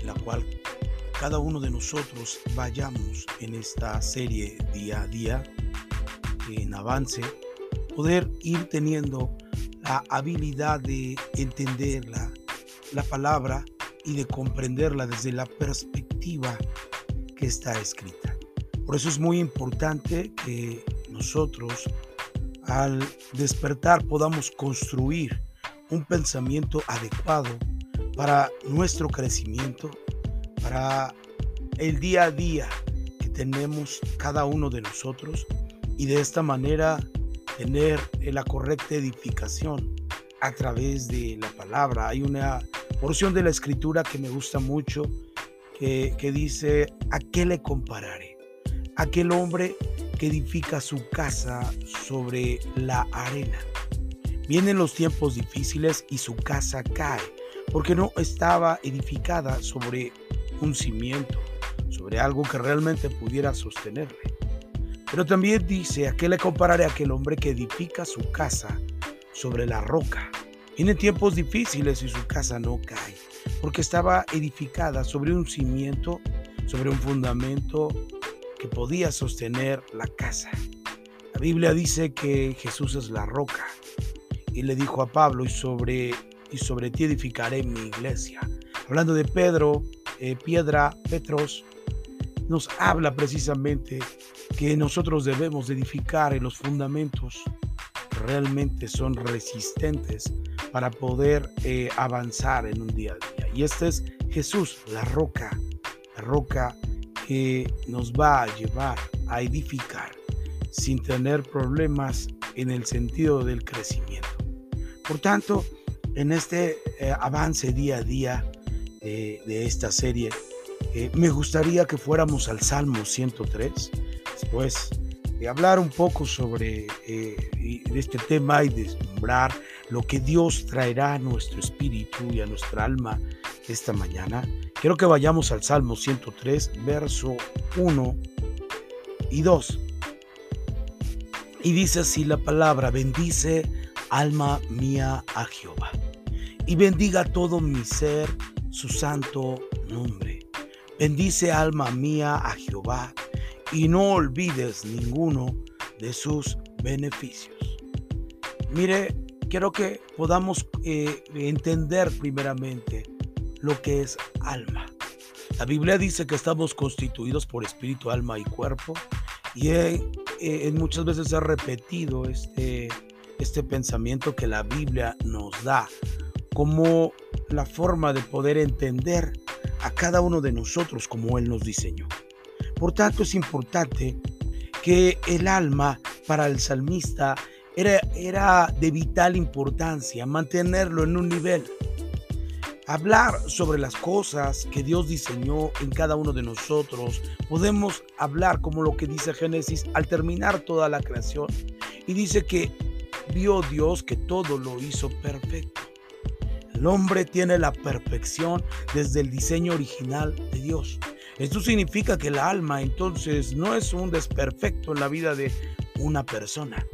en la cual cada uno de nosotros vayamos en esta serie día a día, en avance, poder ir teniendo la habilidad de entender la, la palabra y de comprenderla desde la perspectiva que está escrita. Por eso es muy importante que nosotros al despertar podamos construir un pensamiento adecuado para nuestro crecimiento, para el día a día que tenemos cada uno de nosotros y de esta manera tener la correcta edificación a través de la palabra. Hay una porción de la escritura que me gusta mucho que, dice, ¿a qué le compararé? Aquel hombre que edifica su casa sobre la arena. Vienen los tiempos difíciles y su casa cae, porque no estaba edificada sobre un cimiento, sobre algo que realmente pudiera sostenerle. Pero también dice, ¿a qué le compararé a aquel hombre que edifica su casa sobre la roca? Vienen tiempos difíciles y su casa no cae, porque estaba edificada sobre un cimiento, sobre un fundamento que podía sostener la casa. La Biblia dice que Jesús es la roca y le dijo a Pablo, y sobre, y sobre ti edificaré mi iglesia. Hablando de Pedro, eh, Piedra, Petros, nos habla precisamente que nosotros debemos edificar en los fundamentos realmente son resistentes para poder eh, avanzar en un día a día. Y este es Jesús, la roca, la roca que nos va a llevar a edificar sin tener problemas en el sentido del crecimiento. Por tanto, en este eh, avance día a día de, esta serie, eh, me gustaría que fuéramos al Salmo 103, después de hablar un poco sobre este tema y deslumbrar lo que Dios traerá a nuestro espíritu y a nuestra alma esta mañana, quiero que vayamos al Salmo 103, verso 1 y 2. Y dice así la palabra, bendice alma mía a Jehová, y bendiga todo mi ser su santo nombre. Bendice alma mía a Jehová, y no olvides ninguno de sus beneficios. Mire, quiero que podamos eh, entender primeramente lo que es alma. La Biblia dice que estamos constituidos por espíritu, alma y cuerpo. Y muchas veces he repetido este, este pensamiento que la Biblia nos da como la forma de poder entender a cada uno de nosotros como Él nos diseñó. Por tanto, es importante que el alma para el salmista era, de vital importancia mantenerlo en un nivel. Hablar sobre las cosas que Dios diseñó en cada uno de nosotros. Podemos hablar como lo que dice Génesis al terminar toda la creación. Y dice que vio Dios que todo lo hizo perfecto. El hombre tiene la perfección desde el diseño original de Dios. Esto significa que el alma entonces no es un desperfecto en la vida de una persona.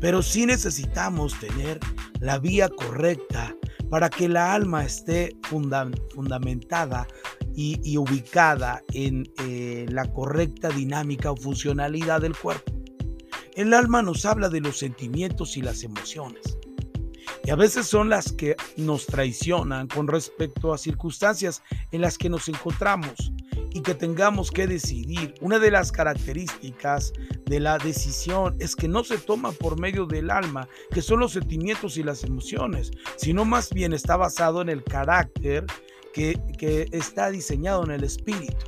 Pero sí necesitamos tener la vía correcta para que la alma esté fundamentada y, ubicada en eh, la correcta dinámica o funcionalidad del cuerpo. El alma nos habla de los sentimientos y las emociones. Y a veces son las que nos traicionan con respecto a circunstancias en las que nos encontramos y que tengamos que decidir. Una de las características de la decisión es que no se toma por medio del alma, que son los sentimientos y las emociones, sino más bien está basado en el carácter que, que está diseñado en el espíritu.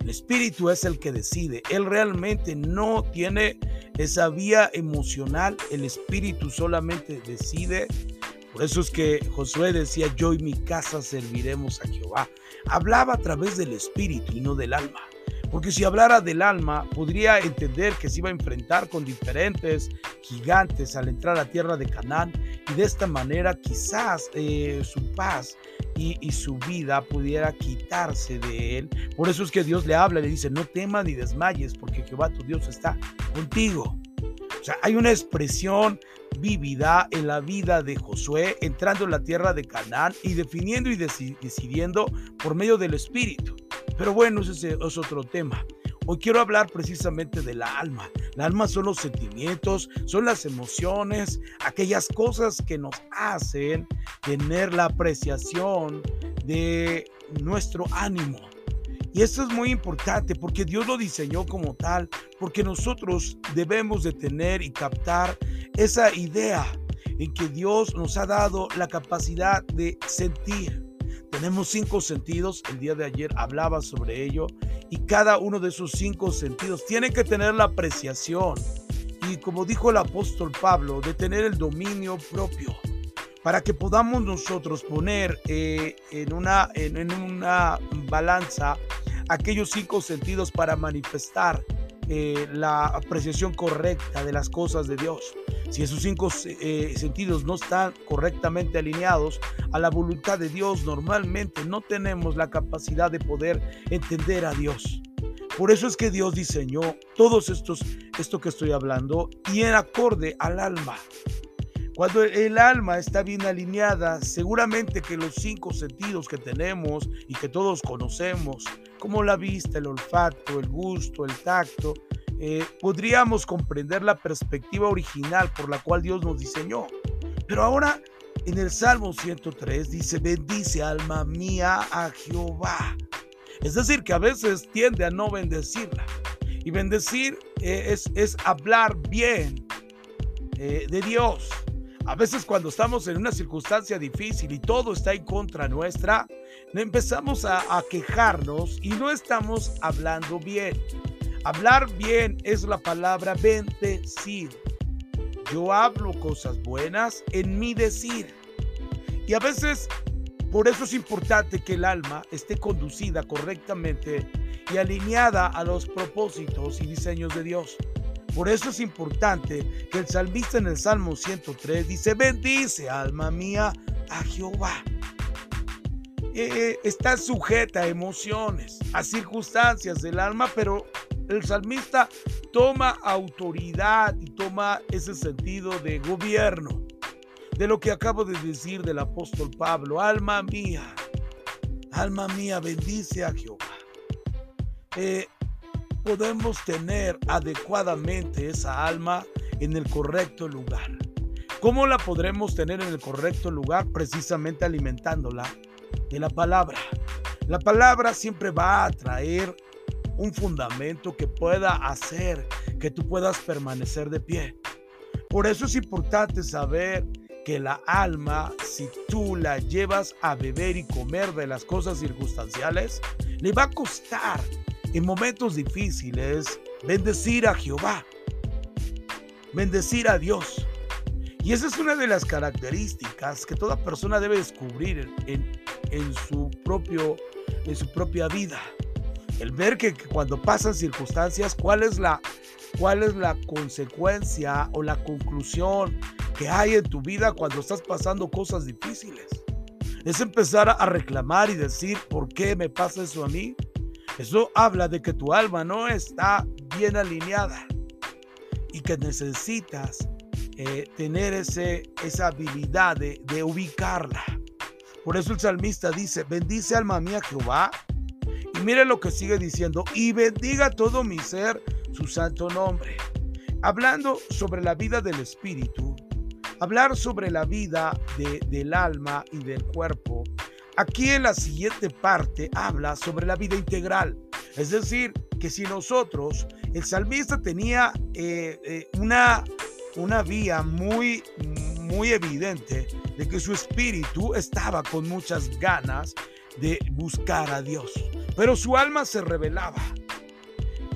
El espíritu es el que decide. Él realmente no tiene esa vía emocional. El espíritu solamente decide por eso es que Josué decía, yo y mi casa serviremos a Jehová. Hablaba a través del espíritu y no del alma. Porque si hablara del alma, podría entender que se iba a enfrentar con diferentes gigantes al entrar a tierra de Canaán y de esta manera quizás eh, su paz y, su vida pudiera quitarse de él. Por eso es que Dios le habla le dice, no temas ni desmayes porque Jehová tu Dios está contigo. O sea, hay una expresión vívida en la vida de Josué, entrando en la tierra de Canaán y definiendo y decidiendo por medio del Espíritu. Pero bueno, ese es otro tema. Hoy quiero hablar precisamente del alma. El alma son los sentimientos, son las emociones, aquellas cosas que nos hacen tener la apreciación de nuestro ánimo. Y esto es muy importante porque Dios lo diseñó como tal, porque nosotros debemos de tener y captar esa idea en que Dios nos ha dado la capacidad de sentir. Tenemos cinco sentidos, el día de ayer hablaba sobre ello, y cada uno de esos cinco sentidos tiene que tener la apreciación y como dijo el apóstol Pablo, de tener el dominio propio para que podamos nosotros poner eh, en, una, en, una balanza aquellos cinco sentidos para manifestar eh, la apreciación correcta de las cosas de Dios. Si esos cinco eh, sentidos no están correctamente alineados a la voluntad de Dios, normalmente no tenemos la capacidad de poder entender a Dios. Por eso es que Dios diseñó todos estos, esto que estoy hablando, y en acorde al alma. Cuando el alma está bien alineada, seguramente que los cinco sentidos que tenemos y que todos conocemos, como la vista, el olfato, el gusto, el tacto, eh, podríamos comprender la perspectiva original por la cual Dios nos diseñó. Pero ahora en el Salmo 103 dice, bendice alma mía a Jehová. Es decir, que a veces tiende a no bendecirla. Y bendecir eh, es, es, hablar bien eh, de Dios. A veces cuando estamos en una circunstancia difícil y todo está en contra nuestra, empezamos a, a quejarnos y no estamos hablando bien. Hablar bien es la palabra bendecir. Yo hablo cosas buenas en mi decir. Y a veces por eso es importante que el alma esté conducida correctamente y alineada a los propósitos y diseños de Dios. Por eso es importante que el salmista en el Salmo 103 dice, bendice alma mía a Jehová. Eh, está sujeta a emociones, a circunstancias del alma, pero el salmista toma autoridad y toma ese sentido de gobierno de lo que acabo de decir del apóstol Pablo. Alma mía, alma mía, bendice a Jehová. Eh, podemos tener adecuadamente esa alma en el correcto lugar. ¿Cómo la podremos tener en el correcto lugar? Precisamente alimentándola de la palabra. La palabra siempre va a traer un fundamento que pueda hacer que tú puedas permanecer de pie. Por eso es importante saber que la alma, si tú la llevas a beber y comer de las cosas circunstanciales, le va a costar en momentos difíciles bendecir a Jehová, bendecir a Dios. Y esa es una de las características que toda persona debe descubrir en, en su, propio, en su propia vida el ver que, cuando pasan circunstancias, cuál es la cuál es la consecuencia o la conclusión que hay en tu vida cuando estás pasando cosas difíciles. Es empezar a reclamar y decir, ¿por qué me pasa eso a mí? Eso habla de que tu alma no está bien alineada y que necesitas eh, tener ese, esa habilidad de, de ubicarla. Por eso el salmista dice, bendice alma mía Jehová mire lo que sigue diciendo, y bendiga todo mi ser su santo nombre. Hablando sobre la vida del espíritu, hablar sobre la vida del alma y del cuerpo, aquí en la siguiente parte habla sobre la vida integral. Es decir, que si nosotros, el salmista tenía eh, eh, una, una vía muy, muy evidente de que su espíritu estaba con muchas ganas de buscar a Dios pero su alma se revelaba.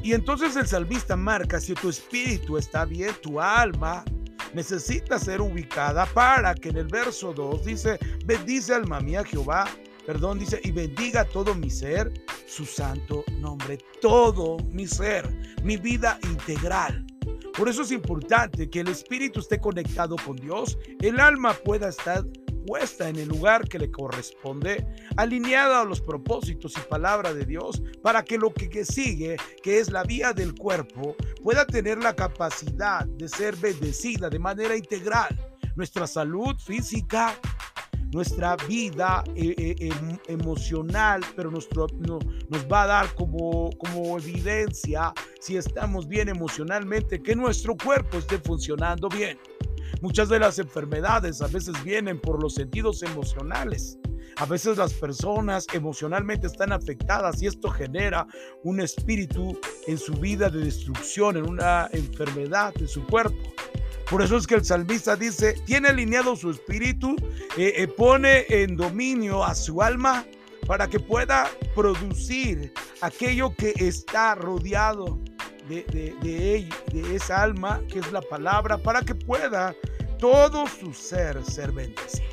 Y entonces el salmista marca, si tu espíritu está bien, tu alma necesita ser ubicada para que en el verso 2 dice, bendice alma mía Jehová, perdón, dice, y bendiga todo mi ser, su santo nombre, todo mi ser, mi vida integral. Por eso es importante que el espíritu esté conectado con Dios, el alma pueda estar en el lugar que le corresponde, alineada a los propósitos y palabra de Dios, para que lo que sigue, que es la vía del cuerpo, pueda tener la capacidad de ser bendecida de manera integral. Nuestra salud física, nuestra vida eh, eh, em, emocional, pero nuestro, no, nos va a dar como, como evidencia si estamos bien emocionalmente, que nuestro cuerpo esté funcionando bien. Muchas de las enfermedades a veces vienen por los sentidos emocionales. A veces las personas emocionalmente están afectadas y esto genera un espíritu en su vida de destrucción, en una enfermedad de su cuerpo. Por eso es que el salmista dice, tiene alineado su espíritu, eh, eh, pone en dominio a su alma para que pueda producir aquello que está rodeado de, de, de, de esa alma, que es la palabra, para que pueda todo su ser ser bendecido.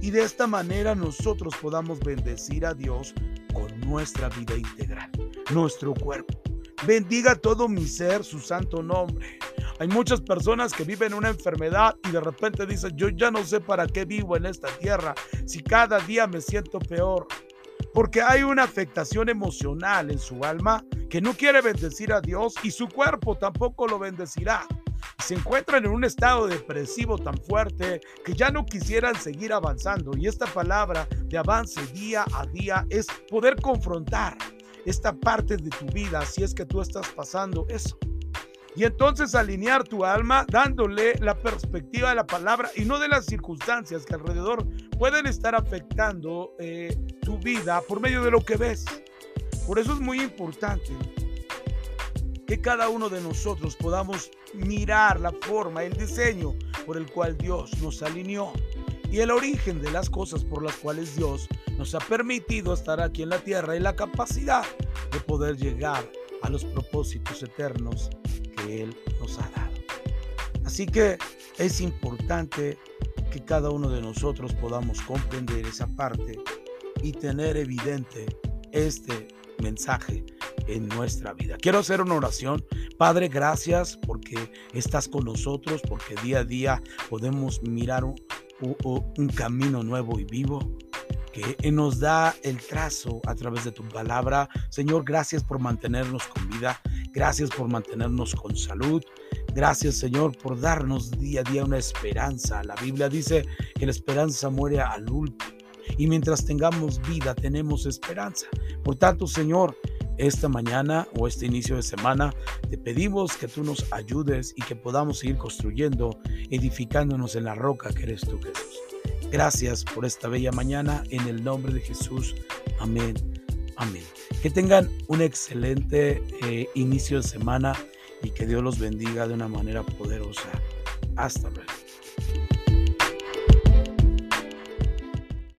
Y de esta manera nosotros podamos bendecir a Dios con nuestra vida integral, nuestro cuerpo. Bendiga todo mi ser su santo nombre. Hay muchas personas que viven una enfermedad y de repente dicen, yo ya no sé para qué vivo en esta tierra, si cada día me siento peor. Porque hay una afectación emocional en su alma que no quiere bendecir a Dios y su cuerpo tampoco lo bendecirá. Se encuentran en un estado depresivo tan fuerte que ya no quisieran seguir avanzando. Y esta palabra de avance día a día es poder confrontar esta parte de tu vida si es que tú estás pasando eso. Y entonces alinear tu alma dándole la perspectiva de la palabra y no de las circunstancias que alrededor pueden estar afectando eh, tu vida por medio de lo que ves. Por eso es muy importante que cada uno de nosotros podamos mirar la forma, el diseño por el cual Dios nos alineó y el origen de las cosas por las cuales Dios nos ha permitido estar aquí en la tierra y la capacidad de poder llegar a los propósitos eternos él nos ha dado. Así que es importante que cada uno de nosotros podamos comprender esa parte y tener evidente este mensaje en nuestra vida. Quiero hacer una oración. Padre, gracias porque estás con nosotros, porque día a día podemos mirar un, camino nuevo y vivo que nos da el trazo a través de tu palabra. Señor, gracias por mantenernos con vida. Gracias por mantenernos con salud. Gracias Señor por darnos día a día una esperanza. La Biblia dice que la esperanza muere al último. Y mientras tengamos vida tenemos esperanza. Por tanto Señor, esta mañana o este inicio de semana te pedimos que tú nos ayudes y que podamos seguir construyendo, edificándonos en la roca que eres tú Jesús. Gracias por esta bella mañana en el nombre de Jesús. Amén. Amén. Que tengan un excelente eh, inicio de semana y que Dios los bendiga de una manera poderosa. Hasta luego.